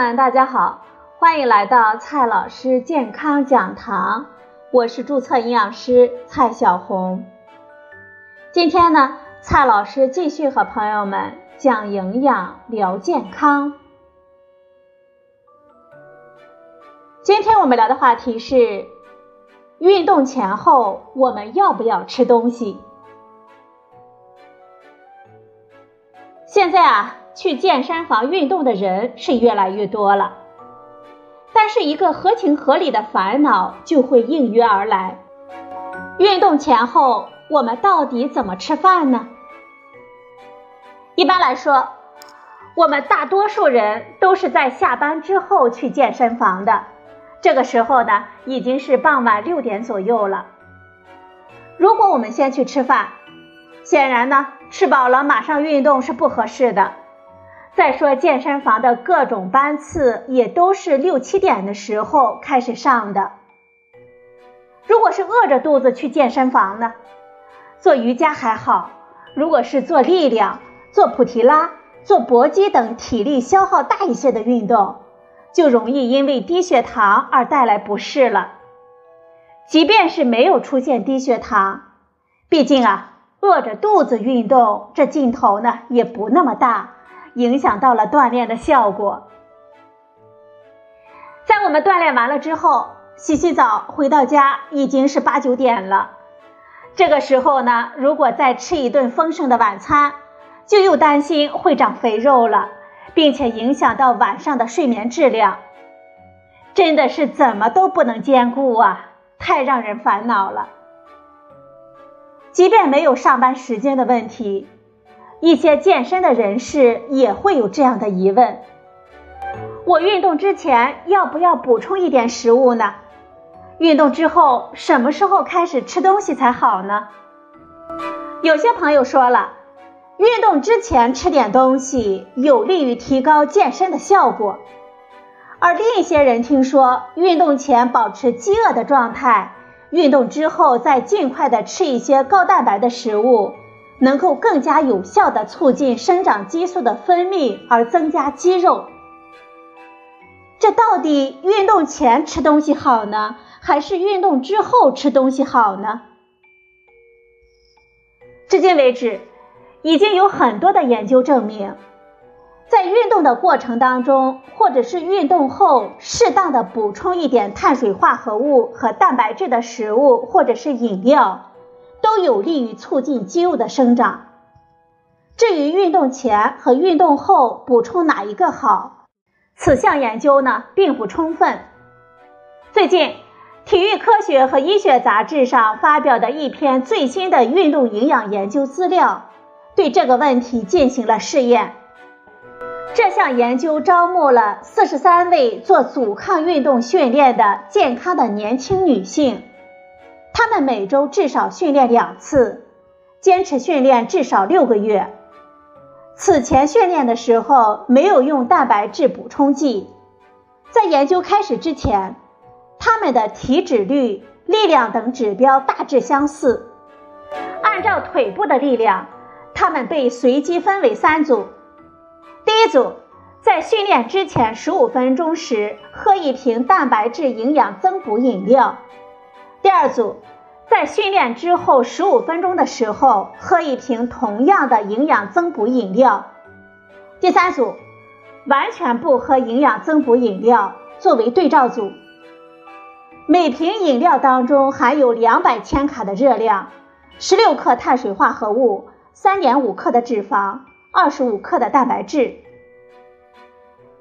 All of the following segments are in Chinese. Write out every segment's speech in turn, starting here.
们，大家好，欢迎来到蔡老师健康讲堂，我是注册营养师蔡小红。今天呢，蔡老师继续和朋友们讲营养聊健康。今天我们聊的话题是：运动前后我们要不要吃东西？现在啊。去健身房运动的人是越来越多了，但是一个合情合理的烦恼就会应约而来：运动前后我们到底怎么吃饭呢？一般来说，我们大多数人都是在下班之后去健身房的，这个时候呢已经是傍晚六点左右了。如果我们先去吃饭，显然呢吃饱了马上运动是不合适的。再说健身房的各种班次也都是六七点的时候开始上的。如果是饿着肚子去健身房呢，做瑜伽还好；如果是做力量、做普提拉、做搏击等体力消耗大一些的运动，就容易因为低血糖而带来不适了。即便是没有出现低血糖，毕竟啊，饿着肚子运动，这劲头呢也不那么大。影响到了锻炼的效果。在我们锻炼完了之后，洗洗澡回到家已经是八九点了。这个时候呢，如果再吃一顿丰盛的晚餐，就又担心会长肥肉了，并且影响到晚上的睡眠质量。真的是怎么都不能兼顾啊，太让人烦恼了。即便没有上班时间的问题。一些健身的人士也会有这样的疑问：我运动之前要不要补充一点食物呢？运动之后什么时候开始吃东西才好呢？有些朋友说了，运动之前吃点东西有利于提高健身的效果，而另一些人听说运动前保持饥饿的状态，运动之后再尽快的吃一些高蛋白的食物。能够更加有效的促进生长激素的分泌，而增加肌肉。这到底运动前吃东西好呢，还是运动之后吃东西好呢？至今为止，已经有很多的研究证明，在运动的过程当中，或者是运动后，适当的补充一点碳水化合物和蛋白质的食物，或者是饮料。都有利于促进肌肉的生长。至于运动前和运动后补充哪一个好，此项研究呢并不充分。最近，《体育科学和医学杂志》上发表的一篇最新的运动营养研究资料，对这个问题进行了试验。这项研究招募了四十三位做阻抗运动训练的健康的年轻女性。他们每周至少训练两次，坚持训练至少六个月。此前训练的时候没有用蛋白质补充剂。在研究开始之前，他们的体脂率、力量等指标大致相似。按照腿部的力量，他们被随机分为三组。第一组在训练之前十五分钟时喝一瓶蛋白质营养增补饮料。第二组。在训练之后十五分钟的时候，喝一瓶同样的营养增补饮料。第三组完全不喝营养增补饮料，作为对照组。每瓶饮料当中含有两百千卡的热量，十六克碳水化合物，三点五克的脂肪，二十五克的蛋白质。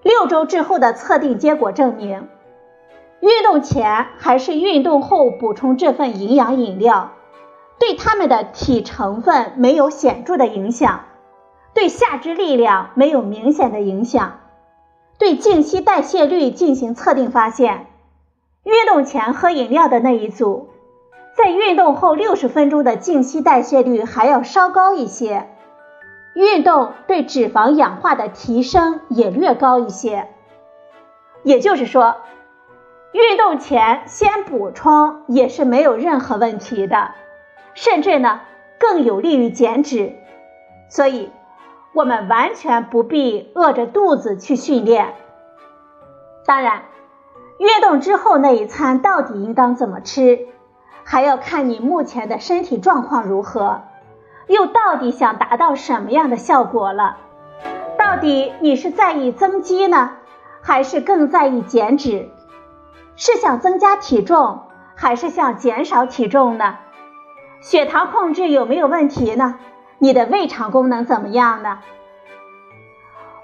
六周之后的测定结果证明。运动前还是运动后补充这份营养饮料，对他们的体成分没有显著的影响，对下肢力量没有明显的影响。对静息代谢率进行测定，发现运动前喝饮料的那一组，在运动后六十分钟的静息代谢率还要稍高一些，运动对脂肪氧化的提升也略高一些。也就是说。运动前先补充也是没有任何问题的，甚至呢更有利于减脂，所以我们完全不必饿着肚子去训练。当然，运动之后那一餐到底应当怎么吃，还要看你目前的身体状况如何，又到底想达到什么样的效果了。到底你是在意增肌呢，还是更在意减脂？是想增加体重，还是想减少体重呢？血糖控制有没有问题呢？你的胃肠功能怎么样呢？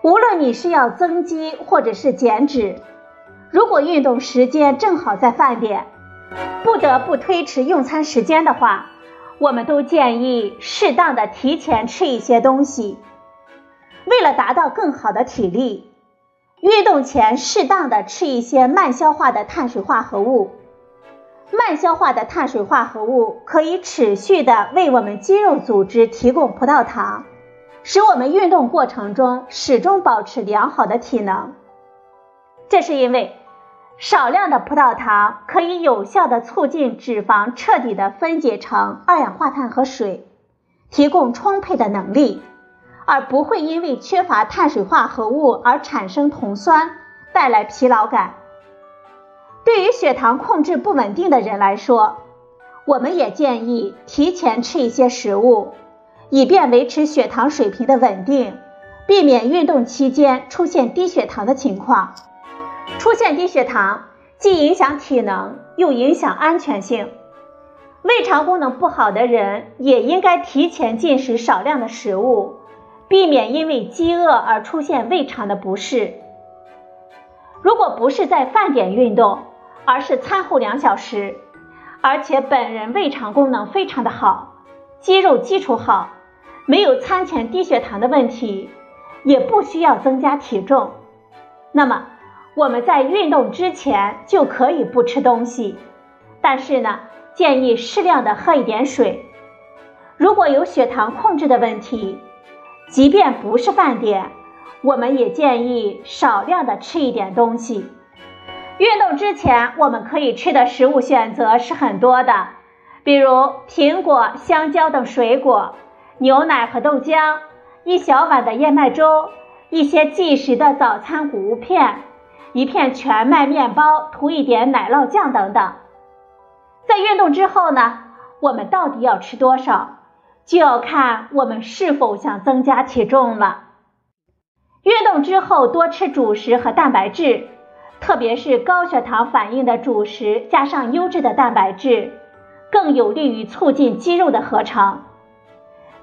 无论你是要增肌或者是减脂，如果运动时间正好在饭点，不得不推迟用餐时间的话，我们都建议适当的提前吃一些东西。为了达到更好的体力，运动前适当的吃一些慢消化的碳水化合物。慢消化的碳水化合物可以持续的为我们肌肉组织提供葡萄糖。使我们运动过程中始终保持良好的体能，这是因为少量的葡萄糖可以有效的促进脂肪彻底的分解成二氧化碳和水，提供充沛的能力，而不会因为缺乏碳水化合物而产生酮酸，带来疲劳感。对于血糖控制不稳定的人来说，我们也建议提前吃一些食物。以便维持血糖水平的稳定，避免运动期间出现低血糖的情况。出现低血糖既影响体能，又影响安全性。胃肠功能不好的人也应该提前进食少量的食物，避免因为饥饿而出现胃肠的不适。如果不是在饭点运动，而是餐后两小时，而且本人胃肠功能非常的好，肌肉基础好。没有餐前低血糖的问题，也不需要增加体重，那么我们在运动之前就可以不吃东西，但是呢，建议适量的喝一点水。如果有血糖控制的问题，即便不是饭点，我们也建议少量的吃一点东西。运动之前我们可以吃的食物选择是很多的，比如苹果、香蕉等水果。牛奶和豆浆，一小碗的燕麦粥，一些即食的早餐谷物片，一片全麦面包，涂一点奶酪酱等等。在运动之后呢，我们到底要吃多少，就要看我们是否想增加体重了。运动之后多吃主食和蛋白质，特别是高血糖反应的主食，加上优质的蛋白质，更有利于促进肌肉的合成。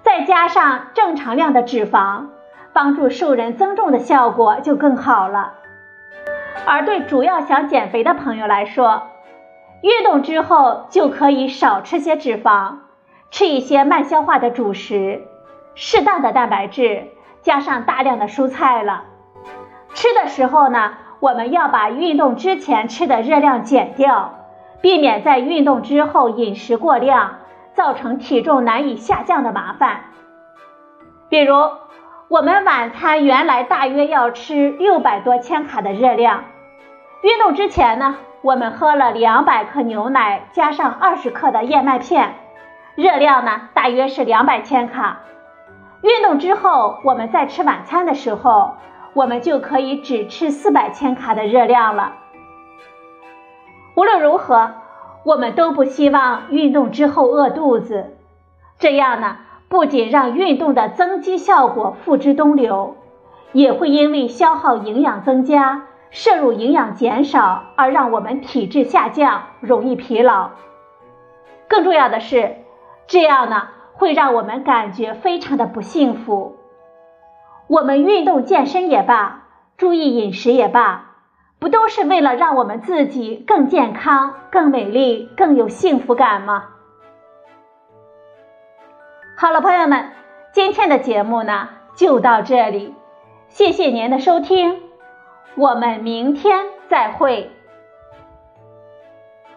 再加上正常量的脂肪，帮助瘦人增重的效果就更好了。而对主要想减肥的朋友来说，运动之后就可以少吃些脂肪，吃一些慢消化的主食，适当的蛋白质，加上大量的蔬菜了。吃的时候呢，我们要把运动之前吃的热量减掉，避免在运动之后饮食过量。造成体重难以下降的麻烦，比如我们晚餐原来大约要吃六百多千卡的热量，运动之前呢，我们喝了两百克牛奶加上二十克的燕麦片，热量呢大约是两百千卡。运动之后，我们在吃晚餐的时候，我们就可以只吃四百千卡的热量了。无论如何。我们都不希望运动之后饿肚子，这样呢，不仅让运动的增肌效果付之东流，也会因为消耗营养增加、摄入营养减少而让我们体质下降，容易疲劳。更重要的是，这样呢，会让我们感觉非常的不幸福。我们运动健身也罢，注意饮食也罢。不都是为了让我们自己更健康、更美丽、更有幸福感吗？好了，朋友们，今天的节目呢就到这里，谢谢您的收听，我们明天再会。